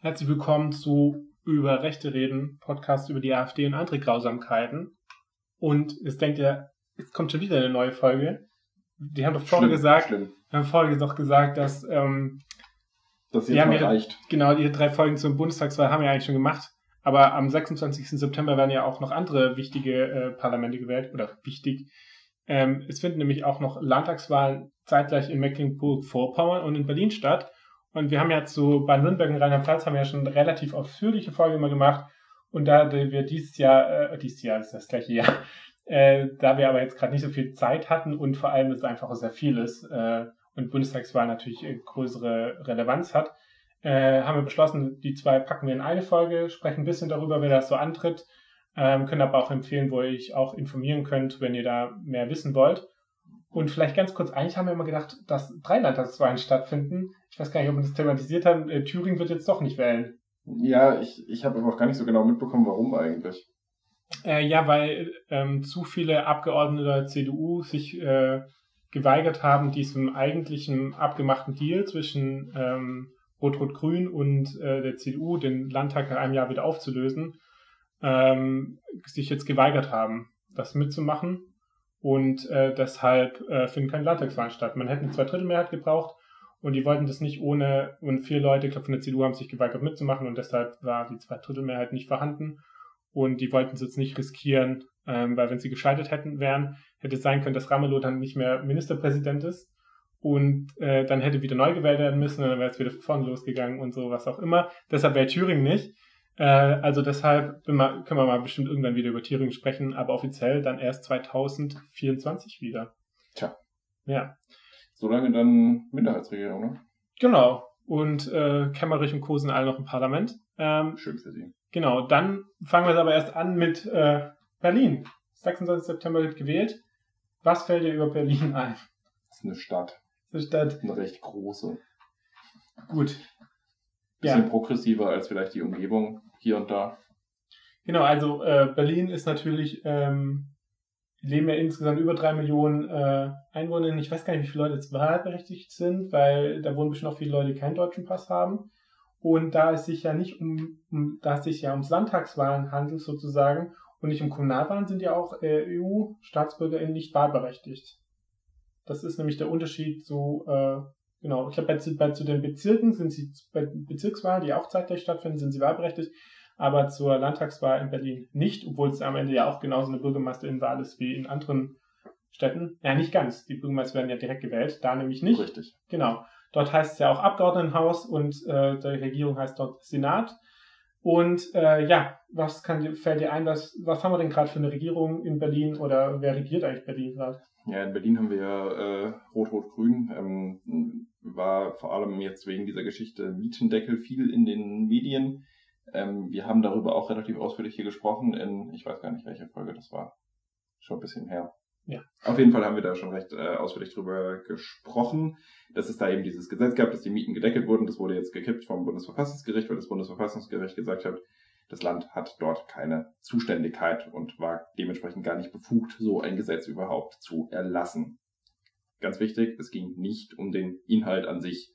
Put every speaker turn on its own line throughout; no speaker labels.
Herzlich willkommen zu Über Rechte reden, Podcast über die AfD und andere Grausamkeiten. Und jetzt denkt ihr, jetzt kommt schon wieder eine neue Folge. Die haben doch vorher
Schlimm,
gesagt,
schlimm.
haben vorher doch gesagt, dass ähm,
Das jetzt
haben
mal
ihre-
reicht.
genau die drei Folgen zum Bundestagswahl haben wir eigentlich schon gemacht. Aber am 26. September werden ja auch noch andere wichtige äh, Parlamente gewählt oder wichtig. Ähm, es finden nämlich auch noch Landtagswahlen zeitgleich in Mecklenburg-Vorpommern und in Berlin statt. Und wir haben ja zu Baden-Württemberg und Rheinland-Pfalz haben ja schon relativ ausführliche Folge immer gemacht. Und da wir dieses Jahr, äh, dieses Jahr ist das gleiche Jahr, äh, da wir aber jetzt gerade nicht so viel Zeit hatten und vor allem es einfach sehr viel ist äh, und Bundestagswahl natürlich äh, größere Relevanz hat, äh, haben wir beschlossen, die zwei packen wir in eine Folge, sprechen ein bisschen darüber, wer das so antritt, ähm, können aber auch empfehlen, wo ihr euch auch informieren könnt, wenn ihr da mehr wissen wollt. Und vielleicht ganz kurz, eigentlich haben wir immer gedacht, dass drei Landtagswahlen stattfinden. Ich weiß gar nicht, ob wir das thematisiert haben. Äh, Thüringen wird jetzt doch nicht wählen.
Ja, ich, ich habe aber auch gar nicht so genau mitbekommen, warum eigentlich.
Äh, ja, weil ähm, zu viele Abgeordnete der CDU sich äh, geweigert haben, diesem eigentlichen abgemachten Deal zwischen ähm, Rot-Rot-Grün und äh, der CDU, den Landtag nach einem Jahr wieder aufzulösen, ähm, sich jetzt geweigert haben, das mitzumachen. Und äh, deshalb äh, finden keine Landtagswahlen statt. Man hätte eine Zweidrittelmehrheit gebraucht und die wollten das nicht ohne, und vier Leute, ich glaube von der CDU, haben sich geweigert mitzumachen und deshalb war die Zweidrittelmehrheit nicht vorhanden. Und die wollten es jetzt nicht riskieren, ähm, weil wenn sie gescheitert hätten wären, hätte es sein können, dass Ramelow dann nicht mehr Ministerpräsident ist. Und äh, dann hätte wieder neu gewählt werden müssen und dann wäre es wieder von vorne losgegangen und so, was auch immer. Deshalb wäre Thüringen nicht. Äh, also deshalb mal, können wir mal bestimmt irgendwann wieder über Thüringen sprechen, aber offiziell dann erst 2024 wieder.
Tja.
Ja,
Solange dann Minderheitsregierung, ne?
genau. Und äh, Kemmerich und Co. sind alle noch im Parlament. Ähm,
Schön für sie.
Genau, dann fangen wir es aber erst an mit äh, Berlin. 26. September wird gewählt. Was fällt dir über Berlin ein?
Das ist eine Stadt.
Das Stadt.
Eine recht große.
Gut.
Bisschen
Ja,
progressiver als vielleicht die Umgebung hier und da.
genau, also äh, Berlin ist natürlich, ähm, leben ja insgesamt über drei Millionen äh, Einwohner. Ich weiß gar nicht, wie viele Leute jetzt wahlberechtigt sind, weil da wohnen bestimmt auch viele Leute, die keinen deutschen Pass haben. Und da es sich ja nicht um, um da es sich ja ums Landtagswahlen handelt sozusagen und nicht um Kommunalwahlen, sind ja auch äh, EU-StaatsbürgerInnen nicht wahlberechtigt. Das ist nämlich der Unterschied zu, äh, genau, ich glaube, bei, zu- bei zu den Bezirken sind sie, bei Bezirkswahlen, die auch zeitgleich stattfinden, sind sie wahlberechtigt, aber zur Landtagswahl in Berlin nicht, obwohl es am Ende ja auch genauso eine Bürgermeisterinwahl ist wie in anderen Städten. Ja, nicht ganz. Die Bürgermeister werden ja direkt gewählt, da nämlich nicht.
Richtig.
Genau. Dort heißt es ja auch Abgeordnetenhaus und äh, die Regierung heißt dort Senat. Und äh, ja, was kann dir, fällt dir ein, was, was haben wir denn gerade für eine Regierung in Berlin oder wer regiert eigentlich Berlin gerade?
Ja, in Berlin haben wir äh, Rot-Rot-Grün. Ähm, war vor allem jetzt wegen dieser Geschichte Mietendeckel viel in den Medien. Ähm, wir haben darüber auch relativ ausführlich hier gesprochen in, ich weiß gar nicht, welche Folge das war. Schon ein bisschen her.
Ja.
Auf jeden Fall haben wir da schon recht äh, ausführlich drüber gesprochen, dass es da eben dieses Gesetz gab, dass die Mieten gedeckelt wurden. Das wurde jetzt gekippt vom Bundesverfassungsgericht, weil das Bundesverfassungsgericht gesagt hat, das Land hat dort keine Zuständigkeit und war dementsprechend gar nicht befugt, so ein Gesetz überhaupt zu erlassen. Ganz wichtig, es ging nicht um den Inhalt an sich.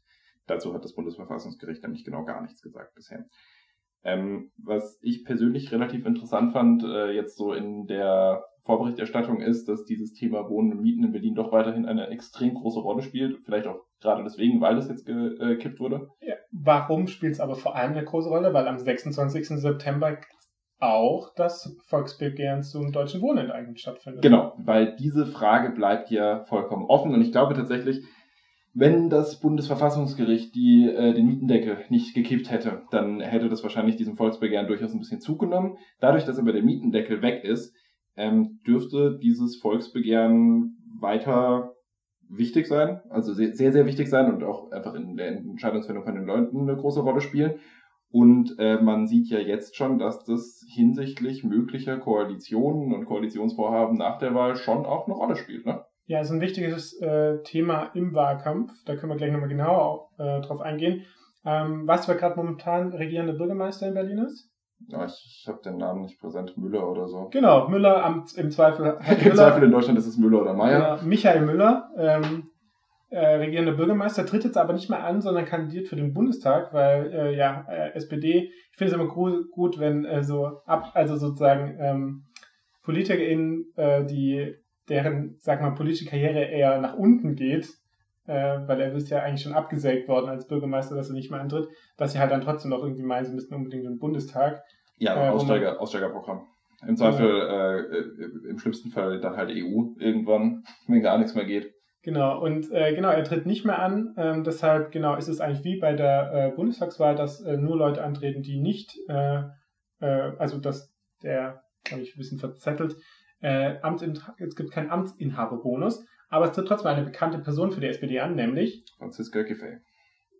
Dazu hat das Bundesverfassungsgericht nämlich genau gar nichts gesagt bisher. Ähm, was ich persönlich relativ interessant fand, äh, jetzt so in der Vorberichterstattung ist, dass dieses Thema Wohnen und Mieten in Berlin doch weiterhin eine extrem große Rolle spielt. Vielleicht auch gerade deswegen, weil das jetzt gekippt wurde.
Ja. Warum spielt es aber vor allem eine große Rolle? Weil am 26. September auch das Volksbegehren zum deutschen Wohnenteignen stattfindet.
Genau, weil diese Frage bleibt ja vollkommen offen und ich glaube tatsächlich, wenn das Bundesverfassungsgericht die, äh, den Mietendeckel nicht gekippt hätte, dann hätte das wahrscheinlich diesem Volksbegehren durchaus ein bisschen zugenommen. Dadurch, dass aber der Mietendeckel weg ist, ähm, dürfte dieses Volksbegehren weiter wichtig sein, also sehr, sehr wichtig sein und auch einfach in der Entscheidungsfindung von den Leuten eine große Rolle spielen. Und äh, man sieht ja jetzt schon, dass das hinsichtlich möglicher Koalitionen und Koalitionsvorhaben nach der Wahl schon auch eine Rolle spielt. Ne?
Ja, ist ein wichtiges äh, Thema im Wahlkampf. Da können wir gleich nochmal genauer äh, drauf eingehen. Ähm, du, wer gerade momentan regierende Bürgermeister in Berlin ist?
Ja, ich ich habe den Namen nicht präsent, Müller oder so.
Genau, Müller am, im Zweifel.
Im Zweifel in Deutschland ist es Müller oder Meyer.
Ja, Michael Müller. Ähm, äh, regierender Bürgermeister, tritt jetzt aber nicht mehr an, sondern kandidiert für den Bundestag, weil äh, ja, äh, SPD, ich finde es immer gut, wenn äh, so ab, also sozusagen ähm, PolitikerInnen, äh, die deren, sag mal, politische Karriere eher nach unten geht, äh, weil er ist ja eigentlich schon abgesägt worden als Bürgermeister, dass er nicht mehr antritt, dass sie halt dann trotzdem noch irgendwie meinen, sie müssten unbedingt den Bundestag.
Ja, Aussteiger, Aussteigerprogramm. Im Zweifel, im schlimmsten Fall dann halt EU irgendwann, wenn gar nichts mehr geht.
Genau, und äh, genau, er tritt nicht mehr an. Ähm, deshalb, genau, ist es eigentlich wie bei der äh, Bundestagswahl, dass äh, nur Leute antreten, die nicht, äh, äh, also dass der, habe ich ein bisschen verzettelt, äh, Amtsin es gibt keinen Amtsinhaberbonus, aber es tritt trotzdem eine bekannte Person für die SPD an, nämlich
Franziska Giffey.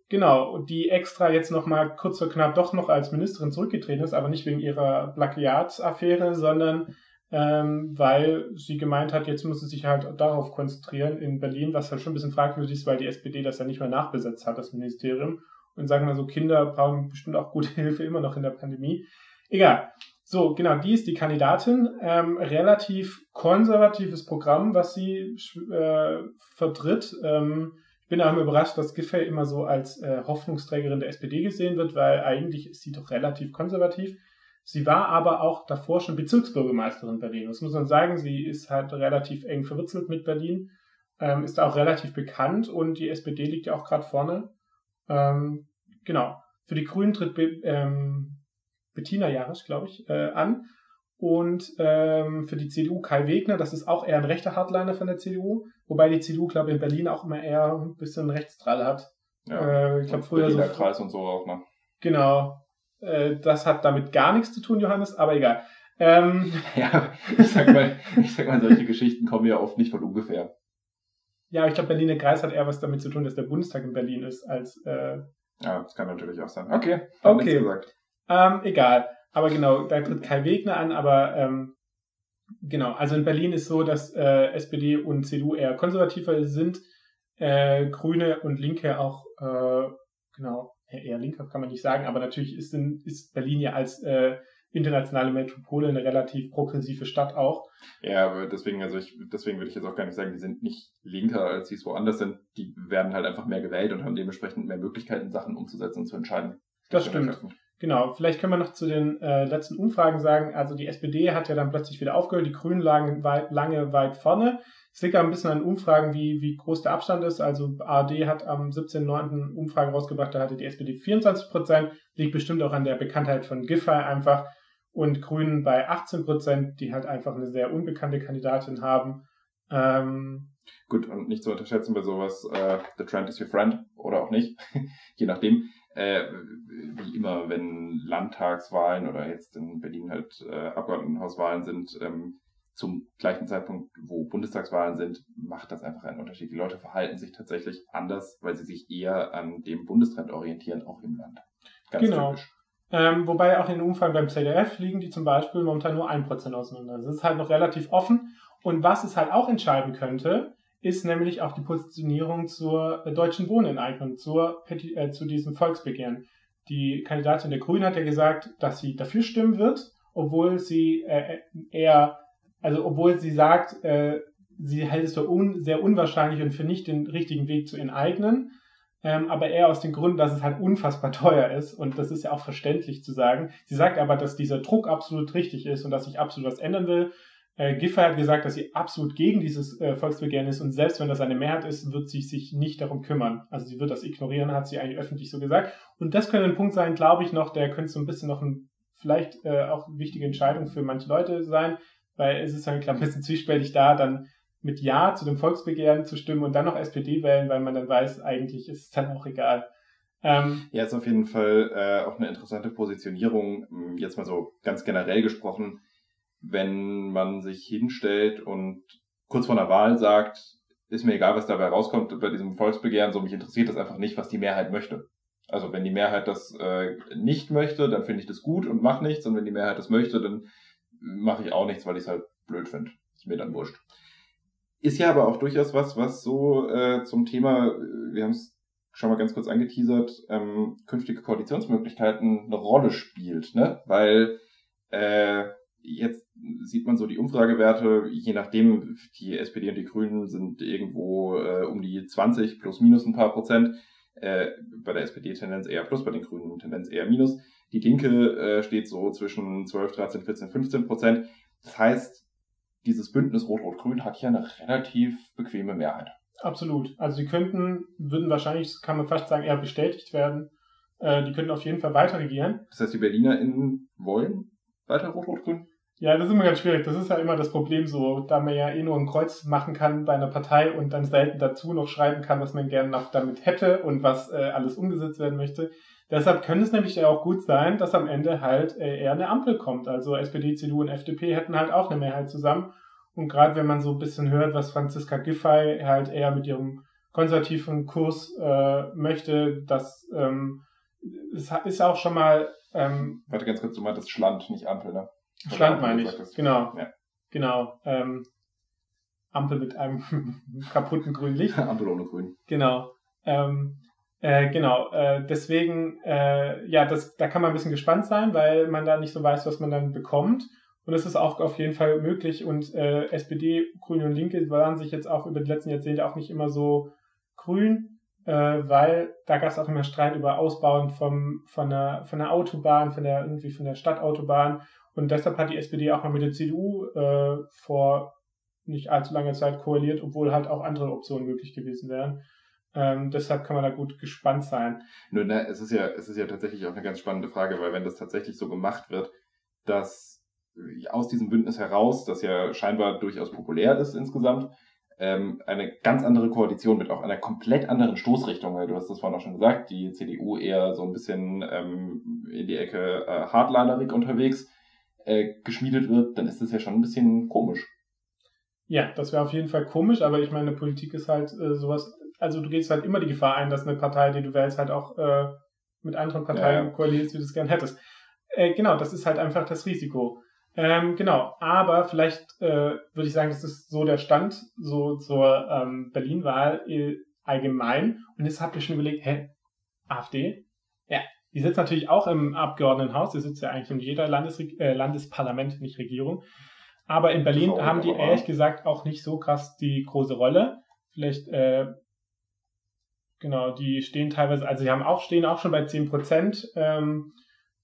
Genau, die extra jetzt nochmal kurz vor knapp doch noch als Ministerin zurückgetreten ist, aber nicht wegen ihrer Plagiatsaffäre, sondern ähm, weil sie gemeint hat, jetzt muss sie sich halt darauf konzentrieren in Berlin, was halt schon ein bisschen fragwürdig ist, weil die SPD das ja nicht mehr nachbesetzt hat, das Ministerium. Und sagen wir so, Kinder brauchen bestimmt auch gute Hilfe immer noch in der Pandemie. Egal. So, genau, die ist die Kandidatin. Ähm, relativ konservatives Programm, was sie äh, vertritt. Ähm, ich bin auch immer überrascht, dass Giffey immer so als äh, Hoffnungsträgerin der SPD gesehen wird, weil eigentlich ist sie doch relativ konservativ. Sie war aber auch davor schon Bezirksbürgermeisterin Berlin. Das muss man sagen. Sie ist halt relativ eng verwurzelt mit Berlin, ähm, ist auch relativ bekannt und die SPD liegt ja auch gerade vorne. Ähm, genau. Für die Grünen tritt Be ähm, Bettina Jarisch, glaube ich, äh, an. Und ähm, für die CDU Kai Wegner, das ist auch eher ein rechter Hardliner von der CDU, wobei die CDU, glaube ich, in Berlin auch immer eher ein bisschen Rechtsdrall hat.
Ja, äh, ich glaube früher so. Kreis und so auch, ne?
Genau. Äh, das hat damit gar nichts zu tun, Johannes, aber egal. Ähm,
ja, ich sag mal, ich sag mal, solche Geschichten kommen ja oft nicht von ungefähr.
Ja, ich glaube, Berliner Kreis hat eher was damit zu tun, dass der Bundestag in Berlin ist, als. Äh,
ja, das kann natürlich auch sein. Okay,
okay. Ähm, egal. Aber genau, da tritt Kai Wegner an, aber ähm, genau, also in Berlin ist so, dass äh, SPD und CDU eher konservativer sind, äh, Grüne und Linke auch, äh, genau, eher linker kann man nicht sagen, aber natürlich ist, in, ist Berlin ja als äh, internationale Metropole eine relativ progressive Stadt auch.
Ja, aber deswegen, also ich, deswegen würde ich jetzt auch gar nicht sagen, die sind nicht linker, als sie es woanders sind. Die werden halt einfach mehr gewählt und haben dementsprechend mehr Möglichkeiten, Sachen umzusetzen und zu entscheiden.
Das stimmt. Genau, vielleicht können wir noch zu den äh, letzten Umfragen sagen, also die SPD hat ja dann plötzlich wieder aufgehört, die Grünen lagen weit, lange weit vorne. Es liegt ein bisschen an Umfragen, wie, wie groß der Abstand ist. Also ARD hat am 17.09. Umfragen rausgebracht, da hatte die SPD 24 Prozent, liegt bestimmt auch an der Bekanntheit von Giffey einfach. Und Grünen bei 18 Prozent, die halt einfach eine sehr unbekannte Kandidatin haben. Ähm,
Gut, und nicht zu unterschätzen bei sowas, äh, the trend is your friend oder auch nicht, je nachdem äh, wie immer, wenn Landtagswahlen oder jetzt in Berlin halt äh, Abgeordnetenhauswahlen sind, ähm, zum gleichen Zeitpunkt, wo Bundestagswahlen sind, macht das einfach einen Unterschied. Die Leute verhalten sich tatsächlich anders, weil sie sich eher an dem Bundestrend orientieren, auch im Land.
Ganz genau. typisch. Ähm, wobei auch in den Umfragen beim CDF liegen die zum Beispiel momentan nur 1% auseinander. Das ist halt noch relativ offen. Und was es halt auch entscheiden könnte, ist nämlich auch die Positionierung zur äh, deutschen Wohnenteignung, zur, äh, zu diesem Volksbegehren. Die Kandidatin der Grünen hat ja gesagt, dass sie dafür stimmen wird, obwohl sie äh, eher, also obwohl sie sagt, äh, sie hält es für un, sehr unwahrscheinlich und für nicht den richtigen Weg zu enteignen, ähm, aber eher aus dem Grund, dass es halt unfassbar teuer ist und das ist ja auch verständlich zu sagen. Sie sagt aber, dass dieser Druck absolut richtig ist und dass sich absolut was ändern will äh, Giffey hat gesagt, dass sie absolut gegen dieses äh, Volksbegehren ist und selbst wenn das eine Mehrheit ist, wird sie sich nicht darum kümmern. Also sie wird das ignorieren, hat sie eigentlich öffentlich so gesagt. Und das könnte ein Punkt sein, glaube ich noch, der könnte so ein bisschen noch ein, vielleicht äh, auch eine wichtige Entscheidung für manche Leute sein, weil es ist halt klar ein bisschen zwiespältig da, dann mit Ja zu dem Volksbegehren zu stimmen und dann noch SPD wählen, weil man dann weiß, eigentlich ist es dann auch egal.
Ähm, ja, ist auf jeden Fall äh, auch eine interessante Positionierung, jetzt mal so ganz generell gesprochen wenn man sich hinstellt und kurz vor einer Wahl sagt, ist mir egal, was dabei rauskommt bei diesem Volksbegehren, so mich interessiert das einfach nicht, was die Mehrheit möchte. Also wenn die Mehrheit das äh, nicht möchte, dann finde ich das gut und mache nichts. Und wenn die Mehrheit das möchte, dann mache ich auch nichts, weil ich es halt blöd finde. Ist mir dann wurscht. Ist ja aber auch durchaus was, was so äh, zum Thema, wir haben es schon mal ganz kurz angeteasert, ähm, künftige Koalitionsmöglichkeiten eine Rolle spielt, ne? Weil äh, jetzt sieht man so die Umfragewerte, je nachdem, die SPD und die Grünen sind irgendwo äh, um die 20 plus minus ein paar Prozent. Äh, bei der SPD Tendenz eher plus, bei den Grünen Tendenz eher minus. Die Linke äh, steht so zwischen 12, 13, 14, 15 Prozent. Das heißt, dieses Bündnis Rot-Rot-Grün hat hier eine relativ bequeme Mehrheit.
Absolut. Also die könnten, würden wahrscheinlich, kann man fast sagen, eher bestätigt werden. Äh, die könnten auf jeden Fall weiter regieren.
Das heißt, die BerlinerInnen wollen weiter Rot-Rot-Grün?
Ja, das ist immer ganz schwierig. Das ist ja immer das Problem so, da man ja eh nur ein Kreuz machen kann bei einer Partei und dann selten dazu noch schreiben kann, was man gerne noch damit hätte und was äh, alles umgesetzt werden möchte. Deshalb könnte es nämlich ja auch gut sein, dass am Ende halt äh, eher eine Ampel kommt. Also SPD, CDU und FDP hätten halt auch eine Mehrheit zusammen. Und gerade wenn man so ein bisschen hört, was Franziska Giffey halt eher mit ihrem konservativen Kurs äh, möchte, das ähm, ist, ist auch schon mal. Ähm,
Warte ganz kurz, du meintest Schland, nicht Ampel, ne?
Schland meine ich. Genau. Ja. Genau. Ähm, Ampel mit einem kaputten grünen Licht.
Ampel ohne Grün.
Genau. Ähm, äh, genau, äh, deswegen, äh, ja, das, da kann man ein bisschen gespannt sein, weil man da nicht so weiß, was man dann bekommt. Und es ist auch auf jeden Fall möglich. Und äh, SPD, Grüne und Linke waren sich jetzt auch über die letzten Jahrzehnte auch nicht immer so grün, äh, weil da gab es auch immer Streit über Ausbauen vom, von, der, von der Autobahn, von der irgendwie von der Stadtautobahn. Und deshalb hat die SPD auch mal mit der CDU äh, vor nicht allzu langer Zeit koaliert, obwohl halt auch andere Optionen möglich gewesen wären. Ähm, deshalb kann man da gut gespannt sein.
Nur, ne, es ist ja, es ist ja tatsächlich auch eine ganz spannende Frage, weil wenn das tatsächlich so gemacht wird, dass aus diesem Bündnis heraus, das ja scheinbar durchaus populär ist insgesamt, ähm, eine ganz andere Koalition mit auch einer komplett anderen Stoßrichtung, weil du hast das vorhin auch schon gesagt, die CDU eher so ein bisschen ähm, in die Ecke äh, hardlinerig unterwegs äh, geschmiedet wird, dann ist das ja schon ein bisschen komisch.
Ja, das wäre auf jeden Fall komisch, aber ich meine, Politik ist halt äh, sowas, also du gehst halt immer die Gefahr ein, dass eine Partei, die du wählst, halt auch äh, mit anderen Parteien ja. koaliert, wie du es gern hättest. Äh, genau, das ist halt einfach das Risiko. Ähm, genau, aber vielleicht äh, würde ich sagen, das ist so der Stand so zur ähm, Berlin-Wahl äh, allgemein. Und jetzt habt ihr schon überlegt, hä, AfD? Die sitzt natürlich auch im Abgeordnetenhaus, die sitzt ja eigentlich in jeder Landesre äh, Landesparlament, nicht Regierung. Aber in Berlin oh, haben die ehrlich gesagt auch nicht so krass die große Rolle. Vielleicht, äh, genau, die stehen teilweise, also sie haben auch, stehen auch schon bei 10 Prozent ähm,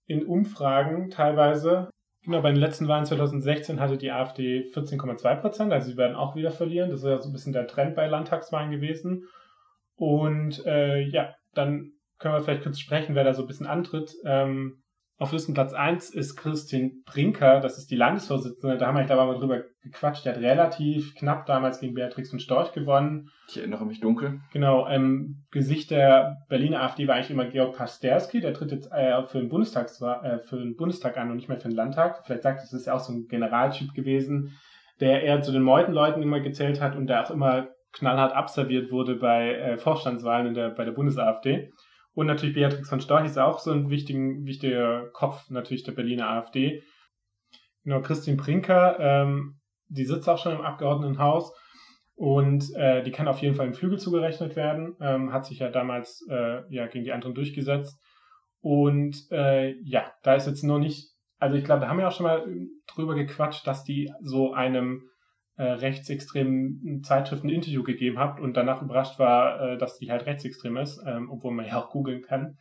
in Umfragen teilweise. Genau, bei den letzten Wahlen 2016 hatte die AfD 14,2 Prozent, also sie werden auch wieder verlieren. Das ist ja so ein bisschen der Trend bei Landtagswahlen gewesen. Und äh, ja, dann können wir vielleicht kurz sprechen, wer da so ein bisschen antritt. Ähm, auf Listenplatz 1 ist Christine Brinker, das ist die Landesvorsitzende. Da haben wir, glaube ich, mal drüber gequatscht. Die hat relativ knapp damals gegen Beatrix von Storch gewonnen.
Ich erinnere mich dunkel.
Genau, im Gesicht der Berliner AfD war eigentlich immer Georg Pasterski. Der tritt jetzt äh, für, den Bundestags, äh, für den Bundestag an und nicht mehr für den Landtag. Vielleicht sagt es, ist ja auch so ein Generaltyp gewesen, der eher zu den Meutenleuten immer gezählt hat und der auch immer knallhart abserviert wurde bei äh, Vorstandswahlen in der, bei der Bundes-AfD. Und natürlich Beatrix von Storch ist auch so ein wichtigen, wichtiger Kopf natürlich der Berliner AfD. Genau, Christine Brinker, ähm, die sitzt auch schon im Abgeordnetenhaus und äh, die kann auf jeden Fall im Flügel zugerechnet werden, ähm, hat sich ja damals äh, ja gegen die anderen durchgesetzt. Und äh, ja, da ist jetzt nur nicht, also ich glaube, da haben wir auch schon mal drüber gequatscht, dass die so einem äh, rechtsextremen Zeitschriften ein Interview gegeben habt und danach überrascht war, äh, dass die halt rechtsextrem ist, ähm, obwohl man ja auch googeln kann.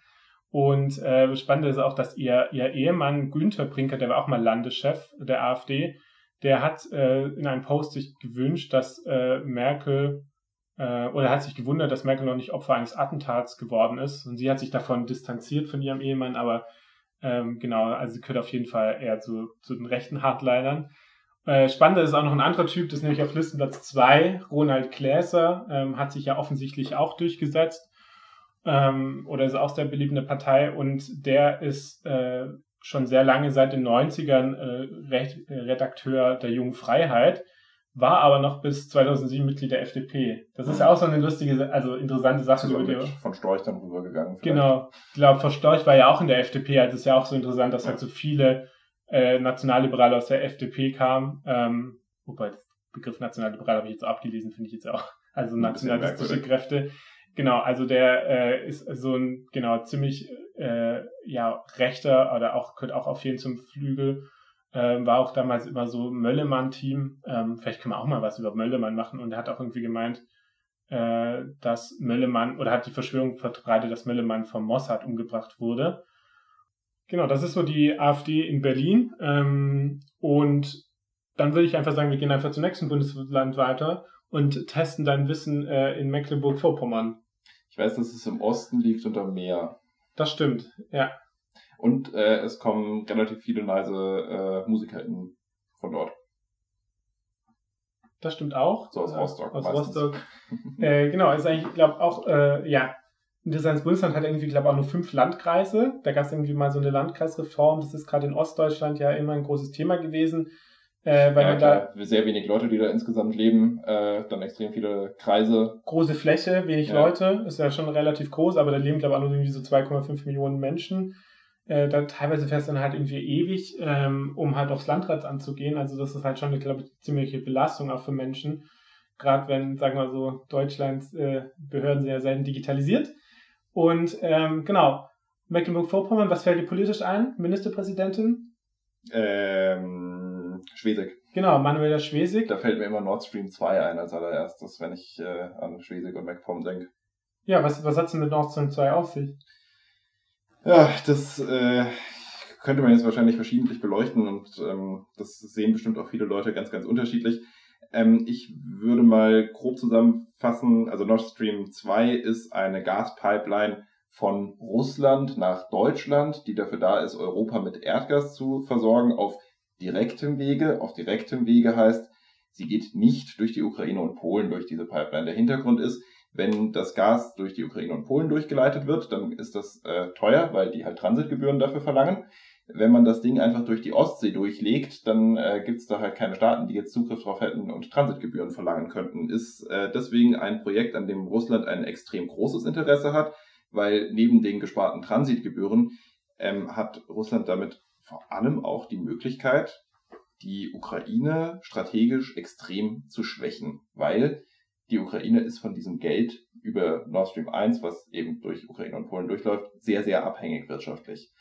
Und äh, spannend ist auch, dass ihr, ihr Ehemann Günther Brinker, der war auch mal Landeschef der AfD, der hat äh, in einem Post sich gewünscht, dass äh, Merkel äh, oder hat sich gewundert, dass Merkel noch nicht Opfer eines Attentats geworden ist. Und sie hat sich davon distanziert von ihrem Ehemann, aber ähm, genau, also sie gehört auf jeden Fall eher zu, zu den rechten Hardlinern. Äh, spannend ist auch noch ein anderer Typ, das ist nämlich auf Listenplatz 2, Ronald Gläser, ähm, hat sich ja offensichtlich auch durchgesetzt ähm, oder ist auch sehr beliebt in der Partei und der ist äh, schon sehr lange seit den 90ern äh, Redakteur der Jungen Freiheit, war aber noch bis 2007 Mitglied der FDP. Das ist ja auch so eine lustige, also interessante Sache.
Über die, von Storch dann rübergegangen.
Vielleicht. Genau. Ich glaube, von Storch war ja auch in der FDP, also ist ja auch so interessant, dass halt so viele äh, Nationalliberale aus der FDP kam. Ähm, wobei, der Begriff Nationalliberal habe ich jetzt abgelesen, finde ich jetzt auch. Also nationalistische Kräfte. Genau, also der äh, ist so ein genau ziemlich äh, ja rechter oder auch gehört auch auf jeden zum Flügel Ähm, war auch damals immer so Möllemann-Team. Ähm, vielleicht können wir auch mal was über Möllemann machen. Und er hat auch irgendwie gemeint, äh, dass Möllemann, oder hat die Verschwörung verbreitet, dass Möllemann vom Mossad umgebracht wurde. Genau, das ist so die AfD in Berlin. Ähm, und dann würde ich einfach sagen, wir gehen einfach zum nächsten Bundesland weiter und testen dein Wissen äh, in Mecklenburg-Vorpommern.
Ich weiß, dass es im Osten liegt unter Meer.
Das stimmt, ja.
Und äh, es kommen relativ viele leise äh, MusikerInnen von dort.
Das stimmt auch.
So aus Rostock.
Aus meistens. Rostock. äh, genau, ist eigentlich, glaube auch, äh, ja, das Bundesland hat irgendwie, glaube ich, auch nur fünf Landkreise. Da gab es irgendwie mal so eine Landkreisreform. Das ist gerade in Ostdeutschland ja immer ein großes Thema gewesen.
Äh, weil ja, klar, da sehr wenig Leute, die da insgesamt leben, äh, dann extrem viele Kreise.
Große Fläche, wenig ja. Leute, ist ja schon relativ groß, aber da leben, glaube ich, auch nur irgendwie so 2,5 Millionen Menschen. Äh, da teilweise fährst du dann halt irgendwie ewig, ähm, um halt aufs Landrad anzugehen. Also das ist halt schon, glaube ich, ziemliche Belastung auch für Menschen. Gerade wenn, sagen wir so, Deutschlands äh, Behörden sehr selten digitalisiert. Und ähm, genau, Mecklenburg-Vorpommern, was fällt dir politisch ein? Ministerpräsidentin?
Ähm, Schwesig.
Genau, Manuela Schwesig.
Da fällt mir immer Nord Stream 2 ein als allererstes, wenn ich äh, an Schwesig und MacPom denke.
Ja, was, was hat es denn mit Nord Stream 2 auf sich?
Ja, das äh, könnte man jetzt wahrscheinlich verschiedentlich beleuchten und ähm, das sehen bestimmt auch viele Leute ganz, ganz unterschiedlich. Ähm, ich würde mal grob zusammenfassen, also Nord Stream 2 ist eine Gaspipeline von Russland nach Deutschland, die dafür da ist, Europa mit Erdgas zu versorgen auf direktem Wege. Auf direktem Wege heißt, sie geht nicht durch die Ukraine und Polen durch diese Pipeline. Der Hintergrund ist, wenn das Gas durch die Ukraine und Polen durchgeleitet wird, dann ist das äh, teuer, weil die halt Transitgebühren dafür verlangen. Wenn man das Ding einfach durch die Ostsee durchlegt, dann äh, gibt es da halt keine Staaten, die jetzt Zugriff drauf hätten und Transitgebühren verlangen könnten. Ist äh, deswegen ein Projekt, an dem Russland ein extrem großes Interesse hat, weil neben den gesparten Transitgebühren ähm, hat Russland damit vor allem auch die Möglichkeit, die Ukraine strategisch extrem zu schwächen, weil die Ukraine ist von diesem Geld über Nord Stream 1, was eben durch Ukraine und Polen durchläuft, sehr, sehr abhängig wirtschaftlich.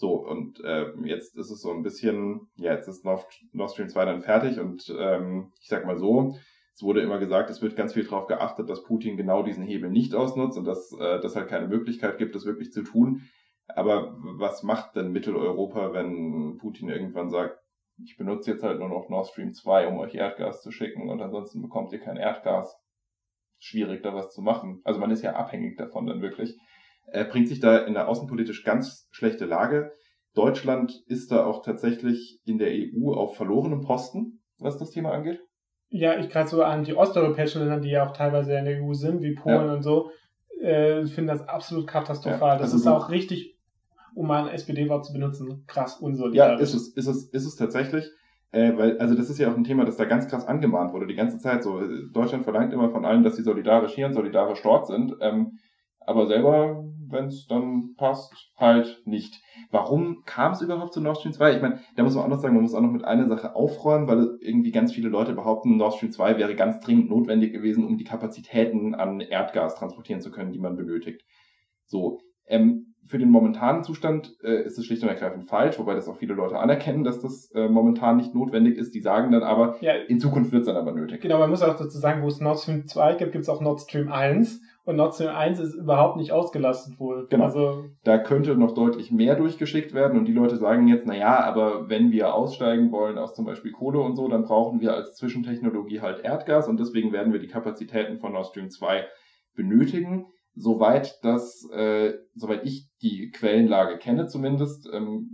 So, und äh, jetzt ist es so ein bisschen, ja, jetzt ist Nord, Nord Stream 2 dann fertig und ähm, ich sag mal so, es wurde immer gesagt, es wird ganz viel darauf geachtet, dass Putin genau diesen Hebel nicht ausnutzt und dass äh, das halt keine Möglichkeit gibt, das wirklich zu tun. Aber was macht denn Mitteleuropa, wenn Putin irgendwann sagt, ich benutze jetzt halt nur noch Nord Stream 2, um euch Erdgas zu schicken und ansonsten bekommt ihr kein Erdgas? schwierig, da was zu machen. Also man ist ja abhängig davon dann wirklich. Er bringt sich da in der außenpolitisch ganz schlechte Lage. Deutschland ist da auch tatsächlich in der EU auf verlorenem Posten, was das Thema angeht.
Ja, ich gerade so an die osteuropäischen Länder, die ja auch teilweise in der EU sind, wie Polen ja. und so, äh, finde das absolut katastrophal. Ja, das also ist so auch richtig, um mal ein SPD-Wort zu benutzen, krass unsolidarisch.
Ja, ist es, ist es, ist es tatsächlich. Äh, weil, also das ist ja auch ein Thema, das da ganz krass angemahnt wurde, die ganze Zeit so. Deutschland verlangt immer von allen, dass sie solidarisch hier und solidarisch dort sind. Ähm, aber selber, wenn es dann passt, halt nicht. Warum kam es überhaupt zu Nord Stream 2? Ich meine, da muss man auch noch sagen, man muss auch noch mit einer Sache aufräumen, weil irgendwie ganz viele Leute behaupten, Nord Stream 2 wäre ganz dringend notwendig gewesen, um die Kapazitäten an Erdgas transportieren zu können, die man benötigt. So, ähm, für den momentanen Zustand äh, ist es schlicht und ergreifend falsch, wobei das auch viele Leute anerkennen, dass das äh, momentan nicht notwendig ist. Die sagen dann aber, ja, in Zukunft wird es dann aber nötig.
Genau, man muss auch dazu sagen, wo es Nord Stream 2 gibt, gibt es auch Nord Stream 1. Und Nord Stream 1 ist überhaupt nicht ausgelastet wohl.
Genau. Also, da könnte noch deutlich mehr durchgeschickt werden. Und die Leute sagen jetzt, na ja, aber wenn wir aussteigen wollen aus zum Beispiel Kohle und so, dann brauchen wir als Zwischentechnologie halt Erdgas. Und deswegen werden wir die Kapazitäten von Nord Stream 2 benötigen soweit das, äh, soweit ich die Quellenlage kenne zumindest, ähm,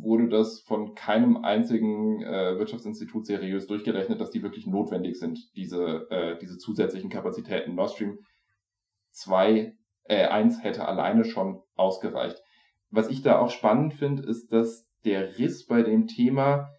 wurde das von keinem einzigen äh, Wirtschaftsinstitut seriös durchgerechnet, dass die wirklich notwendig sind, diese, äh, diese zusätzlichen Kapazitäten. Nord Stream 2, äh, 1 hätte alleine schon ausgereicht. Was ich da auch spannend finde, ist, dass der Riss bei dem Thema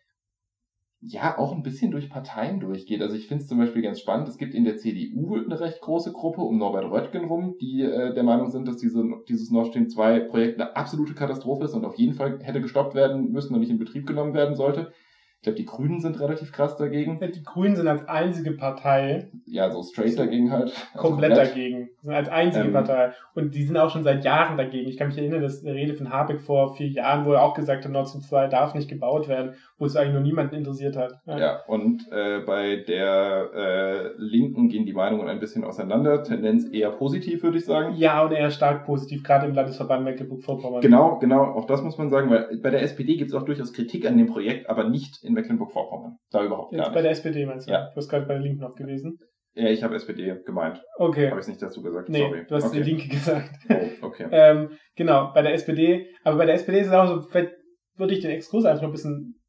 ja auch ein bisschen durch Parteien durchgeht. Also ich finde es zum Beispiel ganz spannend. Es gibt in der CDU eine recht große Gruppe um Norbert Röttgen rum, die äh, der Meinung sind, dass diese, dieses Nord Stream 2 Projekt eine absolute Katastrophe ist und auf jeden Fall hätte gestoppt werden müssen und nicht in Betrieb genommen werden sollte. Ich glaube, die Grünen sind relativ krass dagegen.
Die Grünen sind als einzige Partei.
Ja, so straight dagegen halt.
Also komplett, komplett, dagegen. Sind als einzige ähm, Partei. Und die sind auch schon seit Jahren dagegen. Ich kann mich erinnern, dass eine Rede von Habeck vor vier Jahren, wo er auch gesagt hat, Nord Stream 2 darf nicht gebaut werden, wo es eigentlich nur niemanden interessiert hat.
Ja, ja und äh, bei der äh, Linken gehen die Meinungen ein bisschen auseinander. Tendenz eher positiv, würde ich sagen.
Ja, und eher stark positiv, gerade im Landesverband Mecklenburg-Vorpommern.
Genau, genau. Auch das muss man sagen, weil bei der SPD gibt es auch durchaus Kritik an dem Projekt, aber nicht in Mecklenburg-Vorpommern. Da überhaupt
Jetzt
gar nicht.
bei der SPD meinst du?
Ja.
Du hast gerade bei der Linken noch gelesen.
Ja, ich habe SPD gemeint.
Okay.
Habe ich nicht dazu gesagt?
Nee,
Sorry.
du hast
okay.
die Linke gesagt.
Oh, okay.
ähm, genau, bei der SPD. Aber bei der SPD ist es auch so, vielleicht würde ich den Exkurs einfach noch ein bisschen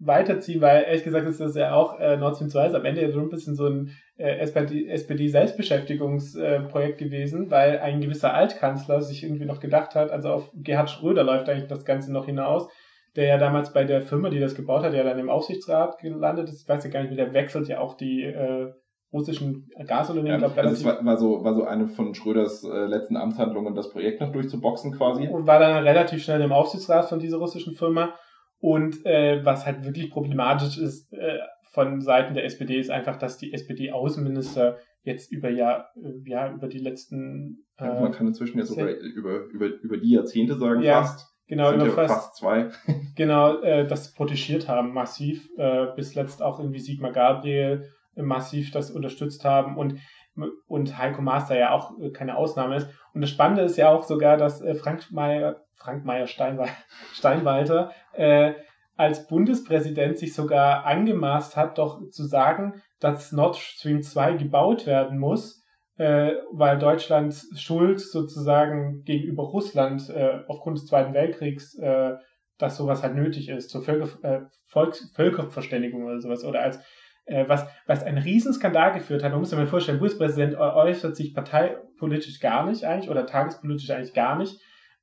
weiterziehen, weil ehrlich gesagt ist das ja auch äh, Nord Stream 2 ist am Ende ja so ein bisschen so ein äh, SPD-Selbstbeschäftigungsprojekt äh, gewesen, weil ein gewisser Altkanzler sich irgendwie noch gedacht hat, also auf Gerhard Schröder läuft eigentlich das Ganze noch hinaus, der ja damals bei der Firma, die das gebaut hat, ja dann im Aufsichtsrat gelandet ist. Ich weiß ja gar nicht mehr, der wechselt ja auch die äh, russischen Gasunternehmen.
Ja, glaub, also es war, war, so, war so eine von Schröders äh, letzten Amtshandlungen, das Projekt noch durchzuboxen quasi.
Und war dann relativ schnell im Aufsichtsrat von dieser russischen Firma. Und äh, was halt wirklich problematisch ist äh, von Seiten der SPD, ist einfach, dass die SPD-Außenminister jetzt über ja, ja über die letzten
äh, ja, man kann inzwischen ja sogar über, über, über die Jahrzehnte sagen
ja,
fast
Genau,
Sind
ja
fast, fast, zwei.
Genau, äh, das protegiert haben massiv, äh, bis letzt auch irgendwie Sigmar Gabriel äh, massiv das unterstützt haben und, und Heiko Master ja auch äh, keine Ausnahme ist. Und das Spannende ist ja auch sogar, dass äh, Frank Meyer, Frank Meyer Steinwe Steinwalter äh, als Bundespräsident sich sogar angemaßt hat, doch zu sagen, dass Nord Stream 2 gebaut werden muss, äh, weil Deutschland Schuld sozusagen gegenüber Russland äh, aufgrund des Zweiten Weltkriegs, äh, dass sowas halt nötig ist, zur Völker, äh, Volks, Völkerverständigung oder sowas, oder als äh, was, was einen Riesenskandal geführt hat. Man muss sich mal vorstellen, Bundespräsident äußert sich parteipolitisch gar nicht eigentlich oder tagespolitisch eigentlich gar nicht.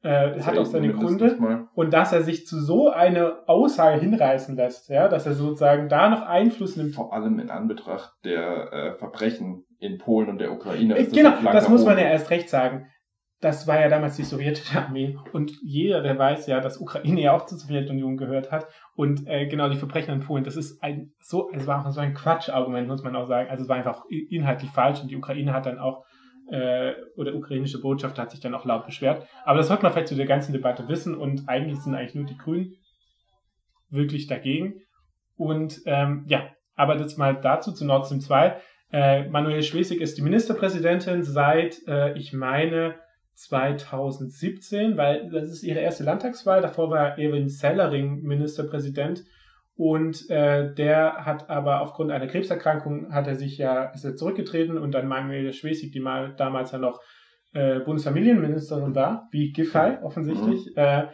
Äh, hat auch seine Gründe. Und dass er sich zu so eine Aussage hinreißen lässt, ja, dass er sozusagen da noch Einfluss nimmt.
Vor allem in Anbetracht der äh, Verbrechen in Polen und der Ukraine.
Äh, genau, das muss man ja erst recht sagen. Das war ja damals die sowjetische Armee und jeder, der weiß ja, dass Ukraine ja auch zur Sowjetunion gehört hat und äh, genau die Verbrechen in Polen, das ist ein so, es war auch so ein Quatschargument, muss man auch sagen. Also es war einfach inhaltlich falsch und die Ukraine hat dann auch äh, oder ukrainische Botschafter hat sich dann auch laut beschwert. Aber das sollte man vielleicht zu der ganzen Debatte wissen und eigentlich sind eigentlich nur die Grünen wirklich dagegen. Und ähm, ja, aber das mal dazu zu Nord Stream 2. Äh, Manuel Schwesig ist die Ministerpräsidentin seit, äh, ich meine, 2017, weil das ist ihre erste Landtagswahl. Davor war Erwin Sellering Ministerpräsident und äh, der hat aber aufgrund einer Krebserkrankung hat er sich ja ist er zurückgetreten und dann Manuel Schwesig, die mal damals ja noch äh, Bundesfamilienministerin war, wie Giffey offensichtlich, mhm. äh,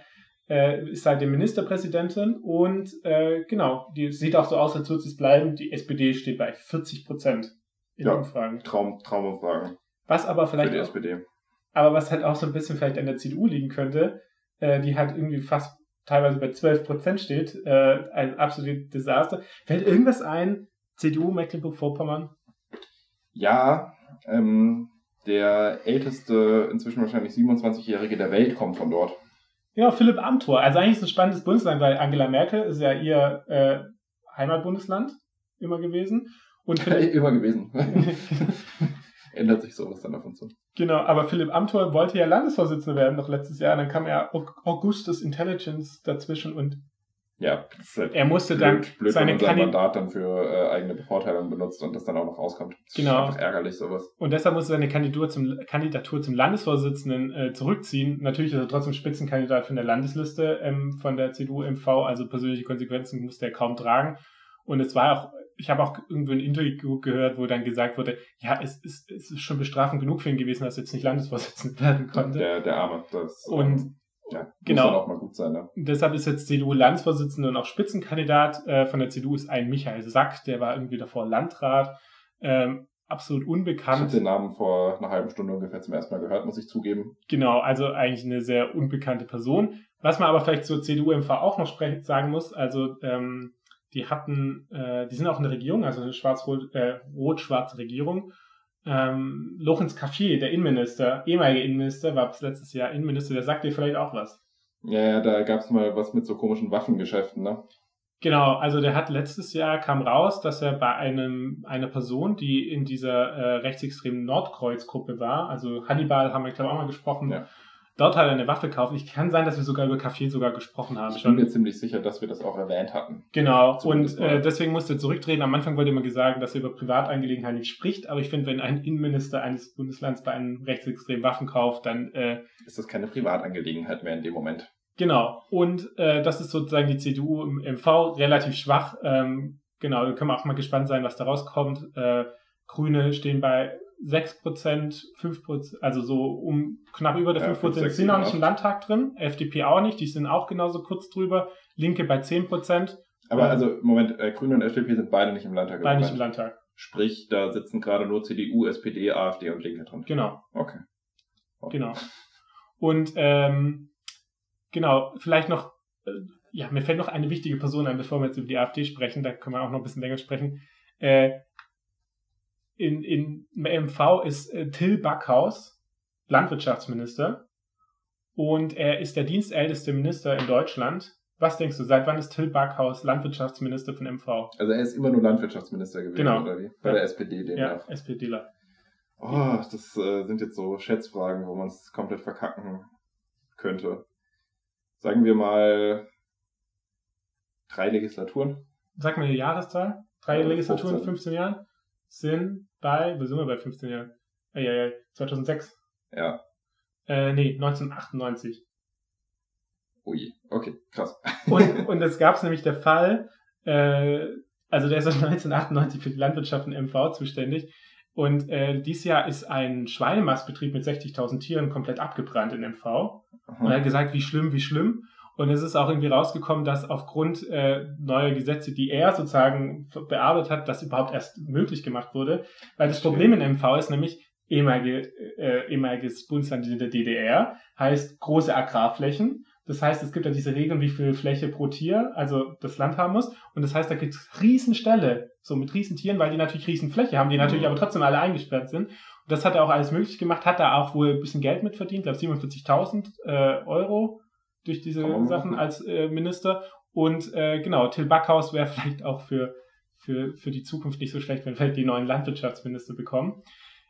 äh, ist seitdem Ministerpräsidentin und äh, genau, die sieht auch so aus, als würde es bleiben. Die SPD steht bei 40 Prozent
in ja, Umfragen. Traum, Traumumfragen.
Was aber vielleicht.
Für die
auch,
SPD.
Aber was halt auch so ein bisschen vielleicht an der CDU liegen könnte, äh, die halt irgendwie fast teilweise bei 12 Prozent steht, äh, ein absolutes Desaster. Fällt irgendwas ein? CDU Mecklenburg-Vorpommern?
Ja, ähm, der älteste, inzwischen wahrscheinlich 27-Jährige der Welt kommt von dort.
Genau, Philipp Amthor. Also eigentlich ist es ein spannendes Bundesland, weil Angela Merkel ist ja ihr äh, Heimatbundesland immer gewesen.
Und Philipp, immer gewesen. Ändert sich sowas dann uns so.
Genau, aber Philipp Amthor wollte ja Landesvorsitzender werden noch letztes Jahr. Dann kam ja Augustus Intelligence dazwischen und
ja,
halt er musste blöd, dann
blöd, seine wenn man sein Mandat dann für äh, eigene Bevorteilung benutzt und das dann auch noch rauskommt. Das
genau.
Ist einfach ärgerlich sowas.
Und deshalb musste er seine Kandidatur zum, Kandidatur zum Landesvorsitzenden äh, zurückziehen. Natürlich ist er trotzdem Spitzenkandidat von der Landesliste ähm, von der CDU-MV, also persönliche Konsequenzen musste er kaum tragen. Und es war auch ich habe auch irgendwo ein Interview gehört, wo dann gesagt wurde, ja, es ist, es ist schon bestrafend genug für ihn gewesen, dass er jetzt nicht Landesvorsitzender werden konnte.
Der, der Arme. Das,
und ähm,
ja,
genau.
muss dann auch mal gut sein. Ne?
Deshalb ist jetzt CDU Landesvorsitzender und auch Spitzenkandidat äh, von der CDU ist ein Michael Sack, der war irgendwie davor Landrat. Ähm, absolut unbekannt. Ich
habe den Namen vor einer halben Stunde ungefähr zum ersten Mal gehört, muss ich zugeben.
Genau, also eigentlich eine sehr unbekannte Person. Was man aber vielleicht zur CDU-MV auch noch sagen muss, also ähm, die hatten, äh, die sind auch in der Regierung, also eine schwarz-rot, äh, rot-schwarze Regierung. Ähm, Lorenz Caffier, der Innenminister, ehemalige Innenminister, war bis letztes Jahr Innenminister, der sagt dir vielleicht auch was.
Ja, ja, da gab es mal was mit so komischen Waffengeschäften, ne?
Genau, also der hat letztes Jahr kam raus, dass er bei einem einer Person, die in dieser äh, rechtsextremen Nordkreuz-Gruppe war, also Hannibal haben wir glaube ich auch mal gesprochen,
Ja.
Dort hat er eine Waffe gekauft. Ich kann sein, dass wir sogar über Café sogar gesprochen haben
Ich bin
schon.
mir ziemlich sicher, dass wir das auch erwähnt hatten.
Genau,
Zumindest
und äh, deswegen musste er zurücktreten. Am Anfang wollte man gesagt, dass er über Privatangelegenheiten nicht spricht, aber ich finde, wenn ein Innenminister eines Bundeslands bei einem rechtsextremen Waffen kauft, dann äh,
Ist das keine Privatangelegenheit mehr in dem Moment?
Genau. Und äh, das ist sozusagen die CDU im MV relativ schwach. Ähm, genau, da können wir auch mal gespannt sein, was da rauskommt. Äh, Grüne stehen bei 6%, 5%, also so um knapp über der
Ja,
5%,
5, 6,
sind auch nicht
7,
im Landtag drin. FDP auch nicht, die sind auch genauso kurz drüber. Linke bei 10%,
Aber
Ähm,
also, Moment, äh, Grüne und FDP sind beide nicht im Landtag. im
bei nicht im. Landtag.
Sprich, da sitzen gerade nur CDU, SPD, AfD und Linke drin.
Genau.
Okay.
Genau. Und ähm, genau, vielleicht noch, äh, ja, mir fällt noch eine wichtige Person ein, bevor wir jetzt über die AfD sprechen, da können wir auch noch ein bisschen länger sprechen. Äh, in, in MV ist äh, Till Backhaus Landwirtschaftsminister und er ist der dienstälteste Minister in Deutschland. Was denkst du, seit wann ist Till Backhaus Landwirtschaftsminister von MV?
Also er ist immer nur Landwirtschaftsminister gewesen,
Genau.
oder wie? Bei
Ja.
der SPD demnach.
Ja, SPDler.
Oh, das äh, sind jetzt so Schätzfragen, wo man es komplett verkacken könnte. Sagen wir mal drei Legislaturen.
Sag mal die Jahreszahl. Drei
Ja,
Legislaturen,
15.
15 Jahren sind bei, wo sind wir bei 15 Jahren? Ja, ja, 2006.
Ja.
Äh, nee, 1998.
Ui. Okay, krass.
Und, und es gab nämlich der Fall, äh, also der ist seit 1998 für die Landwirtschaft in MV zuständig. Und äh, dieses Jahr ist ein Schweinemastbetrieb mit 60.000 Tieren komplett abgebrannt in MV. Und er hat gesagt, wie schlimm, wie schlimm. Und es ist auch irgendwie rausgekommen, dass aufgrund äh, neuer Gesetze, die er sozusagen bearbeitet hat, das überhaupt erst möglich gemacht wurde. Weil das. Problem in MV ist nämlich, ehemalige, äh, ehemaliges Bundesland in der DDR heißt große Agrarflächen. Das heißt, es gibt ja diese Regeln, wie viel Fläche pro Tier, also das Land haben muss. Und das heißt, da gibt es Riesenställe, so mit Riesentieren, weil die natürlich Riesenfläche haben, die natürlich
Mhm.
aber trotzdem alle eingesperrt sind. Und das hat er auch alles möglich gemacht, hat er auch wohl ein bisschen Geld mit verdient, glaube 47.000 äh, Euro durch diese Sachen als äh, Minister. Und äh, genau, Till Backhaus wäre vielleicht auch für, für, für die Zukunft nicht so schlecht, wenn wir die neuen Landwirtschaftsminister bekommen.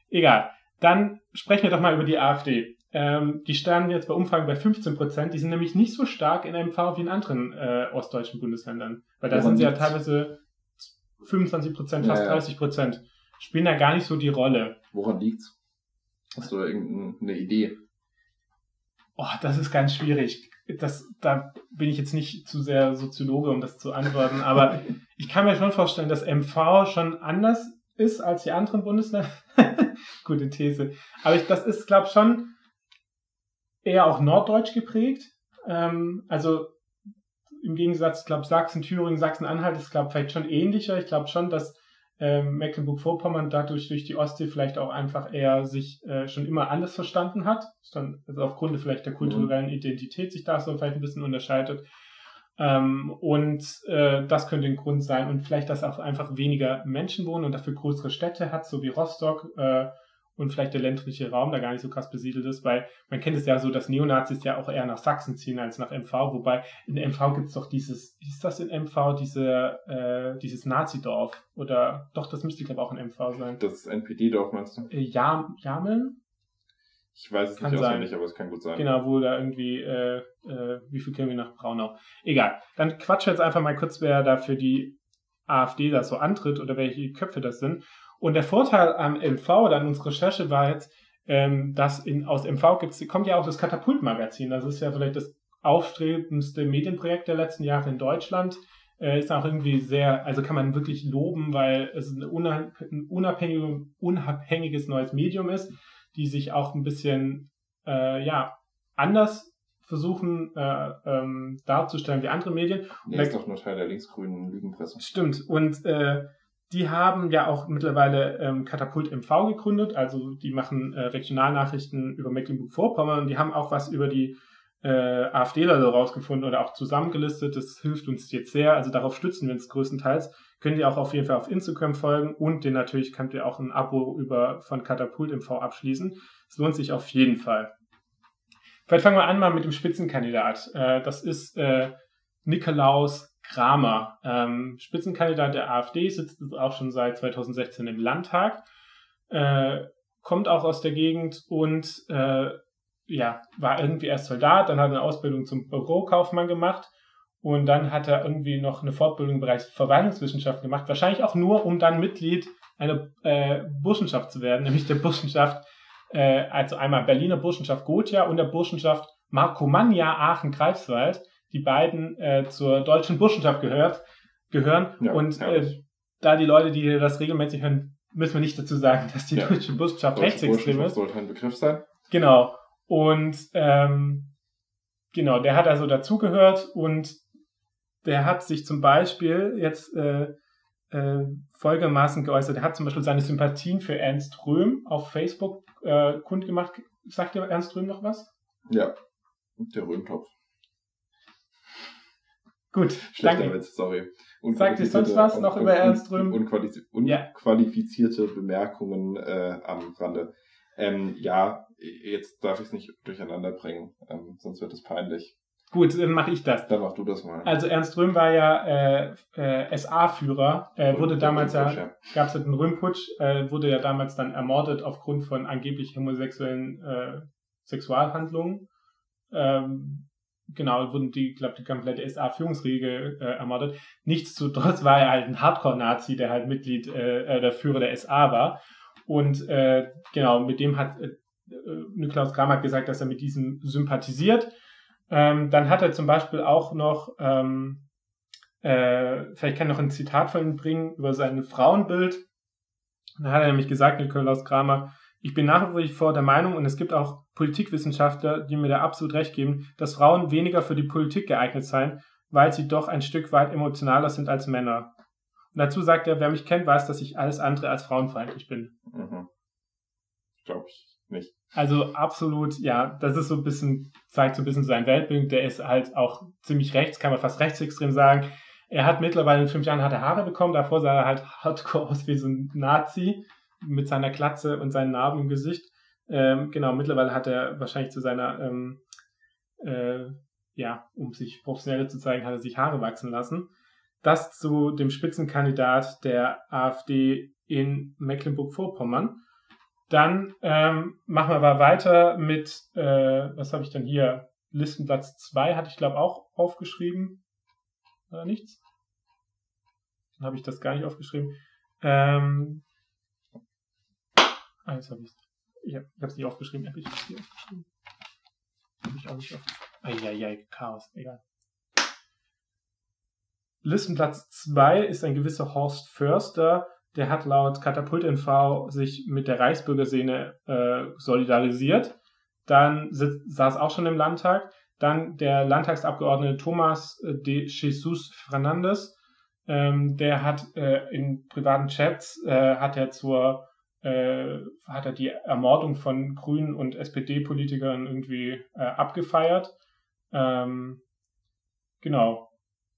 Egal. Dann sprechen wir doch mal über die AfD. Ähm, die standen jetzt bei Umfragen bei 15 Prozent. Die sind nämlich nicht so stark in MV wie in anderen äh, ostdeutschen Bundesländern. Weil da
Woran
sind sie ja teilweise 25 Prozent,
Ja,
fast
ja.
30 Prozent. Spielen da gar nicht so die Rolle.
Woran liegt's? Hast du irgendeine Idee?
Oh, das ist ganz schwierig. Das, da bin ich jetzt nicht zu sehr Soziologe, um das zu antworten, aber ich kann mir schon vorstellen, dass MV schon anders ist als die anderen Bundesländer. Gute These. Aber ich, das ist, glaube schon eher auch norddeutsch geprägt. Ähm, also im Gegensatz, glaube Sachsen, Thüringen, Sachsen-Anhalt ist, glaube vielleicht schon ähnlicher. Ich glaube schon, dass ähm, Mecklenburg-Vorpommern dadurch durch die Ostsee vielleicht auch einfach eher sich äh, schon immer anders verstanden hat. Also aufgrund vielleicht der kulturellen Identität sich da so vielleicht ein bisschen unterscheidet. Ähm, und äh, das könnte ein Grund sein. Und vielleicht, dass auch einfach weniger Menschen wohnen und dafür größere Städte hat, so wie Rostock äh, und vielleicht der ländliche Raum da gar nicht so krass besiedelt ist, weil man kennt es ja so, dass Neonazis ja auch eher nach Sachsen ziehen als nach MV, wobei in MV gibt es doch dieses, wie ist das in MV, diese, äh, dieses Nazi-Dorf? Oder doch, das müsste glaube ich auch in MV sein.
Das NPD-Dorf meinst du?
Äh, Jam Jameln?
Ich weiß es
Kann
nicht
sein.
auswendig, aber es kann gut sein.
Genau, wo da irgendwie, äh, äh, wie viel Kilometer nach Braunau? Egal. Dann quatschen wir jetzt einfach mal kurz, wer da für die AfD da so antritt oder welche Köpfe das sind. Und der Vorteil am MV oder an unserer Recherche war jetzt, ähm, dass in, aus MV gibt's, kommt ja auch das Katapult-Magazin. Das ist ja vielleicht das aufstrebendste Medienprojekt der letzten Jahre in Deutschland. Äh, ist auch irgendwie sehr, also kann man wirklich loben, weil es ein, unha- ein unabhängig, unabhängiges neues Medium ist, die sich auch ein bisschen äh, ja, anders versuchen äh, ähm, darzustellen wie andere Medien.
Nee, ist doch nur Teil der linksgrünen Lügenpresse.
Stimmt. Und äh, die haben ja auch mittlerweile ähm, Katapult MV gegründet. Also die machen äh, Regionalnachrichten über Mecklenburg-Vorpommern und die haben auch was über die äh, AfDler rausgefunden oder auch zusammengelistet. Das hilft uns jetzt sehr. Also darauf stützen wir uns größtenteils. Könnt ihr auch auf jeden Fall auf Instagram folgen und den natürlich könnt ihr auch ein Abo über von Katapult MV abschließen. Es lohnt sich auf jeden Fall. Vielleicht fangen wir an mal mit dem Spitzenkandidat. Äh, das ist äh, Nikolaus Kramer, ähm, Spitzenkandidat der AfD, sitzt auch schon seit 2016 im Landtag, äh, kommt auch aus der Gegend und äh, ja, war irgendwie erst Soldat, dann hat er eine Ausbildung zum Bürokaufmann gemacht und dann hat er irgendwie noch eine Fortbildung im Bereich Verwaltungswissenschaft gemacht, wahrscheinlich auch nur, um dann Mitglied einer äh, Burschenschaft zu werden, nämlich der Burschenschaft, äh, also einmal Berliner Burschenschaft Gotia und der Burschenschaft Markomannia Aachen-Greifswald, die beiden äh, zur deutschen Burschenschaft gehört, gehören. Ja, und äh, da die Leute, die das regelmäßig hören, müssen wir nicht dazu sagen, dass die ja. deutsche Burschenschaft rechtsextrem ist.
sollte ein Begriff sein.
Genau. Und ähm, genau, der hat also dazugehört und der hat sich zum Beispiel jetzt äh, äh, folgendermaßen geäußert. Er hat zum Beispiel seine Sympathien für Ernst Röhm auf Facebook äh, kundgemacht. Sagt dir Ernst Röhm noch was?
Ja, der Röhmtopf.
Gut,
Schlechter danke. Witz, sorry.
Sagt dir sonst was noch über Ernst Röhm?
Unqualifizierte ja. Bemerkungen äh, am Rande. Ähm, ja, jetzt darf ich es nicht durcheinander bringen, ähm, sonst wird es peinlich.
Gut, dann mache ich das.
Dann mach du das mal.
Also Ernst Röhm war ja äh, äh, SA-Führer, äh, wurde damals ja, ja. gab es halt einen Röhmputsch, äh, wurde ja damals dann ermordet aufgrund von angeblich homosexuellen äh, Sexualhandlungen. Ähm, genau, wurden die, glaube die komplette SA-Führungsriege äh, ermordet. Nichtsdestotrotz war er halt ein Hardcore-Nazi, der halt Mitglied, äh, äh der Führer der SA war. Und äh, genau, mit dem hat äh, Niklaus Kramer gesagt, dass er mit diesem sympathisiert ähm, dann hat er zum Beispiel auch noch, ähm, äh, vielleicht kann ich noch ein Zitat von ihm bringen über sein Frauenbild. Da hat er nämlich gesagt, Nikolaus Kramer, ich bin nach wie vor der Meinung, und es gibt auch Politikwissenschaftler, die mir da absolut recht geben, dass Frauen weniger für die Politik geeignet seien, weil sie doch ein Stück weit emotionaler sind als Männer. Und dazu sagt er, wer mich kennt, weiß, dass ich alles andere als frauenfeindlich bin.
Mhm. Glaube ich nicht.
Also absolut, ja, das ist so ein bisschen, zeigt so ein bisschen sein Weltbild. Der ist halt auch ziemlich rechts, kann man fast rechtsextrem sagen. Er hat mittlerweile in fünf Jahren harte Haare bekommen, davor sah er halt hardcore aus wie so ein Nazi mit seiner Klatze und seinen Narben im Gesicht. Ähm, genau, mittlerweile hat er wahrscheinlich zu seiner, ähm, äh, ja, um sich professioneller zu zeigen, hat er sich Haare wachsen lassen. Das zu dem Spitzenkandidat der AfD in Mecklenburg-Vorpommern. Dann ähm, machen wir aber weiter mit, äh, was habe ich denn hier? Listenplatz 2 hatte ich, glaube auch aufgeschrieben. Oder nichts? Dann habe ich das gar nicht aufgeschrieben. Ähm, ah, jetzt habe ich. Ich habe es nicht aufgeschrieben. Habe ich es nicht aufgeschrieben? Habe ich auch nicht aufgeschrieben. Eieiei, Chaos. Egal. Listenplatz 2 ist ein gewisser Horst Förster, der hat laut Katapult NV sich mit der Reichsbürgerszene äh, solidarisiert. Dann saß auch schon im Landtag. Dann der Landtagsabgeordnete Thomas äh, de Jesus Fernandes. Ähm, der hat äh, in privaten Chats äh, hat er zur äh, hat er die Ermordung von Grünen und SPD-Politikern irgendwie äh, abgefeiert. Ähm, genau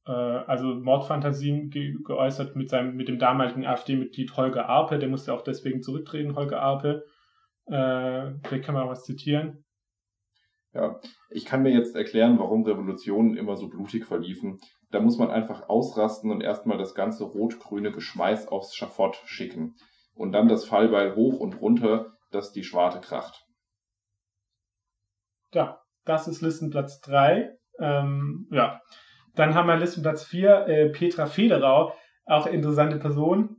äh, also Mordfantasien ge geäußert mit seinem, mit dem damaligen AfD-Mitglied Holger Arpe, der musste auch deswegen zurücktreten, Holger Arpe. Äh, vielleicht kann man was zitieren.
Ja, ich kann mir jetzt erklären, warum Revolutionen immer so blutig verliefen. Da muss man einfach ausrasten und erstmal das ganze rot-grüne Geschmeiß aufs Schafott schicken. Und dann das Fallbeil hoch und runter, dass die Schwarte kracht.
Ja, das ist Listenplatz 3. Ähm, ja, dann haben wir Listenplatz 4 äh, Petra Federau, auch interessante Person.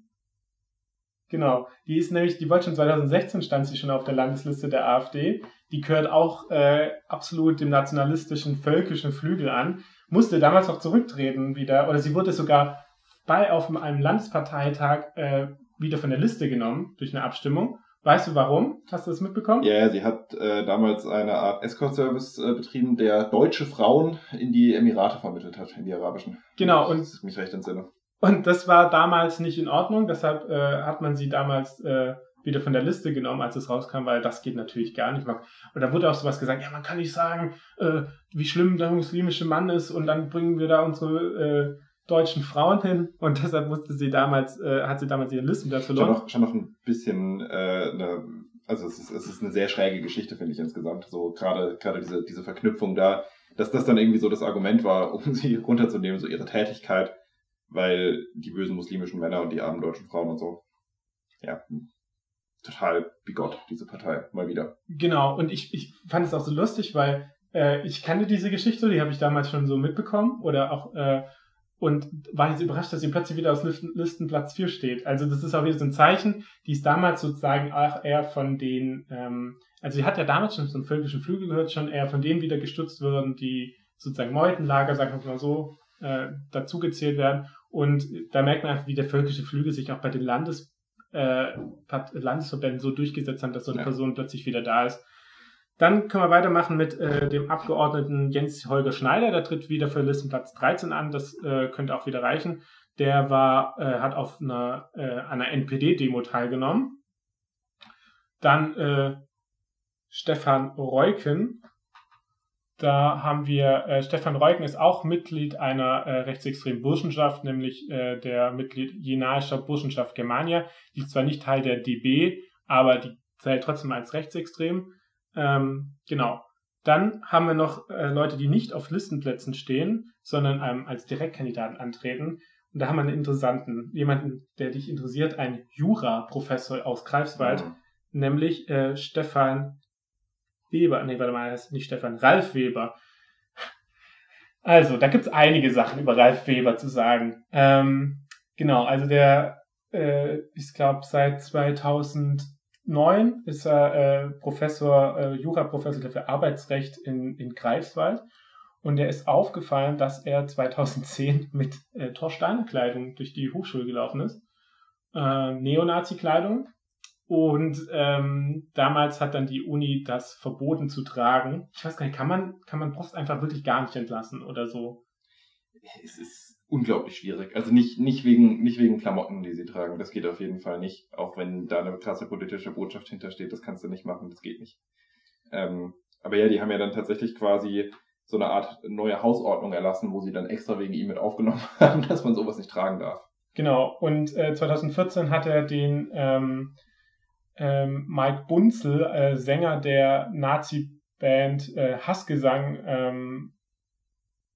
Genau, die ist nämlich, die wollte schon 2016 stand sie schon auf der Landesliste der AfD. Die gehört auch äh, absolut dem nationalistischen, völkischen Flügel an. Musste damals auch zurücktreten wieder, oder sie wurde sogar bei auf einem Landesparteitag äh, wieder von der Liste genommen durch eine Abstimmung. Weißt du warum? Hast du das mitbekommen?
Ja, yeah, sie hat äh, damals eine Art Escort-Service äh, betrieben, der deutsche Frauen in die Emirate vermittelt hat, in die arabischen.
Genau. Und
das ist mich recht entsinne.
Und das war damals nicht in Ordnung, deshalb äh, hat man sie damals äh, wieder von der Liste genommen, als es rauskam, weil das geht natürlich gar nicht. Und da wurde auch sowas gesagt, ja, man kann nicht sagen, äh, wie schlimm der muslimische Mann ist und dann bringen wir da unsere äh, deutschen Frauen hin und deshalb musste sie damals, äh, hat sie damals ihren Listenplatz
verloren. Schon noch, schon noch ein bisschen äh, eine, also es ist, es ist eine sehr schräge Geschichte, finde ich insgesamt. So gerade gerade diese, diese Verknüpfung da, dass das dann irgendwie so das Argument war, um sie runterzunehmen, so ihre Tätigkeit, weil die bösen muslimischen Männer und die armen deutschen Frauen und so. Ja, total bigott, diese Partei, mal wieder.
Genau, und ich, ich fand es auch so lustig, weil äh, ich kannte diese Geschichte, die habe ich damals schon so mitbekommen oder auch äh, und war jetzt überrascht, dass sie plötzlich wieder aus Listen, Listenplatz 4 steht. Also das ist auch wieder so ein Zeichen, die ist damals sozusagen auch eher von den, ähm, also sie hat ja damals schon zum völkischen Flügel gehört, schon eher von denen wieder gestützt würden, die sozusagen Meutenlager, sagen wir mal so, äh, dazugezählt werden. Und da merkt man einfach, wie der völkische Flügel sich auch bei den Landes, äh, Landesverbänden so durchgesetzt hat, dass so eine ja. Person plötzlich wieder da ist. Dann können wir weitermachen mit äh, dem Abgeordneten Jens Holger Schneider. Der tritt wieder für Listenplatz 13 an. Das äh, könnte auch wieder reichen. Der war, äh, hat auf einer, äh, einer NPD-Demo teilgenommen. Dann äh, Stefan Reuken. Da haben wir, äh, Stefan Reuken ist auch Mitglied einer rechtsextremen Burschenschaft, nämlich der Mitglied Jenaischer Burschenschaft Germania. Die ist zwar nicht Teil der DB, aber die zählt trotzdem als rechtsextrem. Ähm, genau. Dann haben wir noch äh, Leute, die nicht auf Listenplätzen stehen, sondern ähm, als Direktkandidaten antreten. Und da haben wir einen interessanten, jemanden, der dich interessiert, einen Jura-Professor aus Greifswald, mhm. nämlich äh, Stefan Weber. Nee, warte mal, das ist nicht Stefan, Ralf Weber. Also, da gibt es einige Sachen über Ralf Weber zu sagen. Ähm, genau, also der äh, ich glaube, seit 2000 2009 ist er äh, Professor, äh, Juraprofessor für Arbeitsrecht in, in Greifswald. Und er ist aufgefallen, dass er 2010 mit äh, Torsteiner-Kleidung durch die Hochschule gelaufen ist. Äh, Neonazi-Kleidung. Und ähm, damals hat dann die Uni das verboten zu tragen. Ich weiß gar nicht, kann man, kann man Post einfach wirklich gar nicht entlassen oder so?
Es ist unglaublich schwierig. Also nicht, nicht, wegen, nicht wegen Klamotten, die sie tragen. Das geht auf jeden Fall nicht. Auch wenn da eine krasse politische Botschaft hintersteht, das kannst du nicht machen, das geht nicht. Ähm, aber ja, die haben ja dann tatsächlich quasi so eine Art neue Hausordnung erlassen, wo sie dann extra wegen ihm mit aufgenommen haben, dass man sowas nicht tragen darf.
Genau, und äh, 2014 hat er den ähm, ähm, Mike Bunzel, äh, Sänger der Nazi-Band äh, Hassgesang, ähm,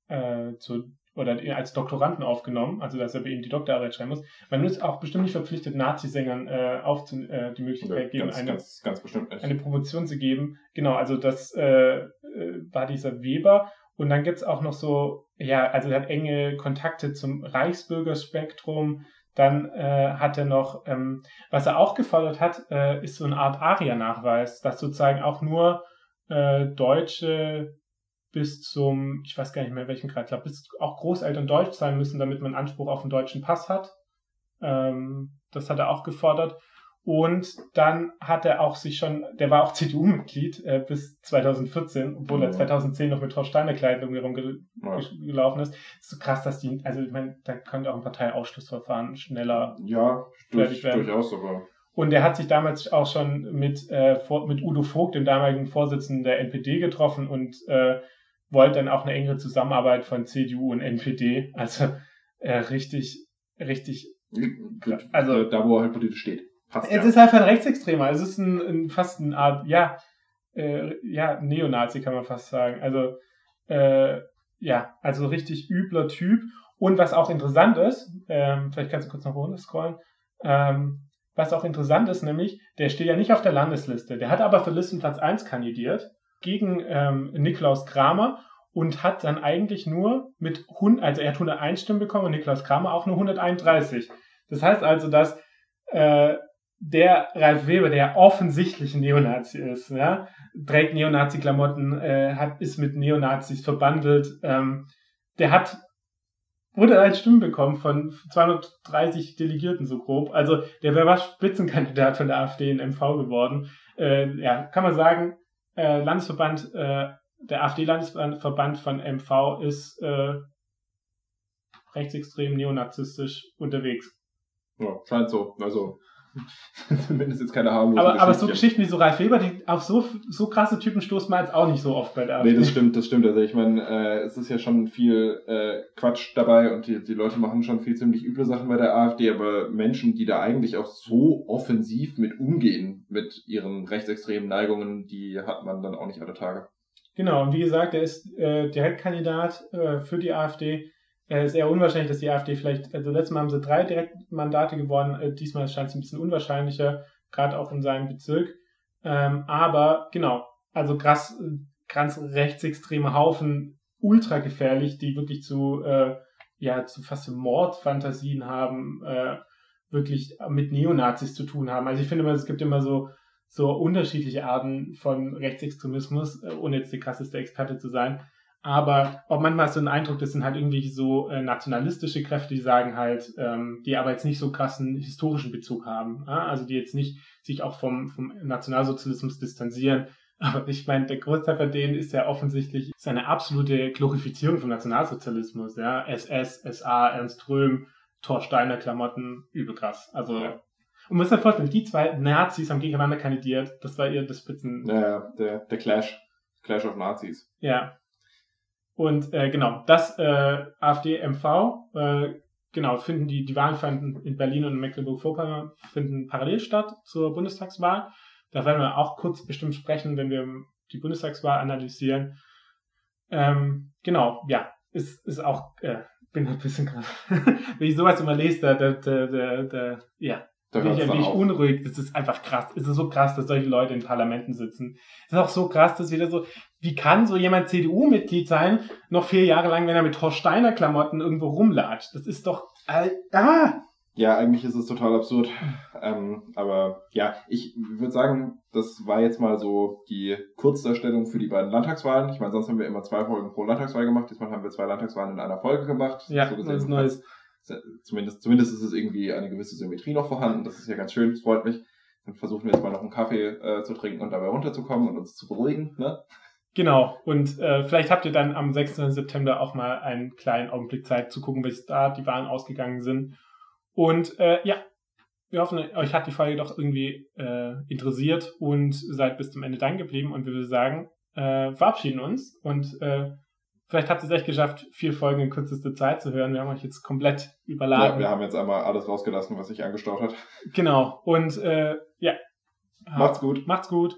äh, zu oder als Doktoranden aufgenommen, also dass er bei ihm die Doktorarbeit schreiben muss. Man ist auch bestimmt nicht verpflichtet, Nazi-Sängern äh, aufzu äh, die Möglichkeit geben,
ganz, eine, ganz, ganz bestimmt
eine Promotion zu geben. Genau, also das äh, äh war dieser Weber. Und dann gibt's auch noch so, ja, also er hat enge Kontakte zum Reichsbürgerspektrum. Dann äh, hat er noch, ähm, was er auch gefordert hat, äh, ist so eine Art ARIA-Nachweis, dass sozusagen auch nur äh, deutsche bis zum, ich weiß gar nicht mehr welchen Grad, ich glaube, bis auch Großeltern Deutsch sein müssen, damit man Anspruch auf einen deutschen Pass hat. Ähm, das hat er auch gefordert. Und dann hat er auch sich schon, der war auch CDU-Mitglied äh, bis 2014, obwohl mhm. er 2010 noch mit Frau Steiner Kleidung rumgelaufen ja. ist. ist so krass, dass die, also ich meine, da könnte auch ein Parteiausschlussverfahren schneller
ja, fertig werden. durchaus sogar.
Und er hat sich damals auch schon mit, äh, mit Udo Vogt, dem damaligen Vorsitzenden der NPD, getroffen und äh, wollte dann auch eine engere Zusammenarbeit von CDU und NPD. Also äh, richtig, richtig.
Also da, wo er halt politisch steht.
Passt, es ja. ist einfach ein Rechtsextremer. Es ist ein, ein fast eine Art, ja, äh, ja, Neonazi kann man fast sagen. Also äh, ja, also richtig übler Typ. Und was auch interessant ist, ähm, vielleicht kannst du kurz nach unten scrollen, ähm, was auch interessant ist, nämlich, der steht ja nicht auf der Landesliste. Der hat aber für Listenplatz 1 kandidiert gegen ähm, Niklaus Kramer und hat dann eigentlich nur mit 100, also er hat 101 Stimmen bekommen und Niklaus Kramer auch nur 131. Das heißt also, dass äh, der Ralf Weber, der offensichtlich ein Neonazi ist, ja, trägt Neonazi-Klamotten, äh, hat, ist mit Neonazis verbandelt, ähm, der hat 101 Stimmen bekommen von 230 Delegierten so grob. Also der wäre Spitzenkandidat von der AfD in MV geworden. Äh, ja, kann man sagen, äh, Landesverband, äh, der AfD-Landesverband von MV ist äh, rechtsextrem neonazistisch unterwegs.
Ja, scheint so. Also Zumindest jetzt keine harmlosen
aber, aber so Geschichten wie so Ralf Weber, die auf so, so krasse Typen stoßt man jetzt auch nicht so oft bei der
AfD. Nee, das stimmt, das stimmt. Also ich meine, äh, es ist ja schon viel äh, Quatsch dabei und die, die Leute machen schon viel ziemlich üble Sachen bei der AfD, aber Menschen, die da eigentlich auch so offensiv mit umgehen, mit ihren rechtsextremen Neigungen, die hat man dann auch nicht alle Tage.
Genau, und wie gesagt, er ist äh, Direktkandidat äh, für die AfD. Es ist eher unwahrscheinlich, dass die AfD vielleicht, also letztes Mal haben sie drei Direktmandate gewonnen, äh, diesmal scheint es ein bisschen unwahrscheinlicher, gerade auch in seinem Bezirk. Ähm, aber genau, also krass, ganz rechtsextreme Haufen, ultra gefährlich, die wirklich zu, äh, ja, zu fast Mordfantasien haben, äh, wirklich mit Neonazis zu tun haben. Also ich finde immer, es gibt immer so so unterschiedliche Arten von Rechtsextremismus, äh, ohne jetzt der krasseste Experte zu sein. Aber auch manchmal hast du den Eindruck, das sind halt irgendwie so äh, nationalistische Kräfte, die sagen halt, ähm, die aber jetzt nicht so krassen historischen Bezug haben. Ja? Also die jetzt nicht sich auch vom, vom Nationalsozialismus distanzieren. Aber ich meine, der Großteil von denen ist ja offensichtlich ist eine absolute Glorifizierung vom Nationalsozialismus. Ja? SS, SA, Ernst Röhm, Thorsteiner Klamotten, übel krass. Also ja. Und man muss sich vorstellen, die zwei Nazis haben gegeneinander kandidiert. Das war ihr das Spitzen.
Ja, ja, der, der Clash. Clash of Nazis.
Ja. Und äh, genau, das äh, AfD-MV, äh, genau, finden die, die Wahlen fanden in Berlin und Mecklenburg-Vorpommern finden parallel statt zur Bundestagswahl. Da werden wir auch kurz bestimmt sprechen, wenn wir die Bundestagswahl analysieren. Ähm, genau, ja, ist, ist auch, äh, bin ein bisschen gerade, wenn ich sowas immer lese, da, da, da, da, da ja, da bin ich ein wenig unruhig. Das ist einfach krass. Es ist so krass, dass solche Leute in Parlamenten sitzen. Es ist auch so krass, dass wieder so, wie kann so jemand CDU-Mitglied sein, noch vier Jahre lang, wenn er mit Horst Steiner Klamotten irgendwo rumlatscht? Das ist doch, ah!
Ja, eigentlich ist es total absurd. Ähm, aber ja, ich würde sagen, das war jetzt mal so die Kurzdarstellung für die beiden Landtagswahlen. Ich meine, sonst haben wir immer zwei Folgen pro Landtagswahl gemacht. Diesmal haben wir zwei Landtagswahlen in einer Folge gemacht.
Ja, so das ist Neues.
Zumindest, zumindest ist es irgendwie eine gewisse Symmetrie noch vorhanden. Das ist ja ganz schön, das freut mich. Dann versuchen wir jetzt mal noch einen Kaffee äh, zu trinken und dabei runterzukommen und uns zu beruhigen. Ne?
Genau, und äh, vielleicht habt ihr dann am 6. September auch mal einen kleinen Augenblick Zeit zu gucken, wie da die Wahlen ausgegangen sind. Und äh, ja, wir hoffen, euch hat die Folge doch irgendwie äh, interessiert und seid bis zum Ende dran geblieben. Und wir sagen, äh, verabschieden uns und äh, Vielleicht habt ihr es echt geschafft, vier Folgen in kürzester Zeit zu hören. Wir haben euch jetzt komplett überladen.
Ja, wir haben jetzt einmal alles rausgelassen, was sich angestaut hat.
Genau. Und äh, ja.
Macht's gut.
Macht's gut.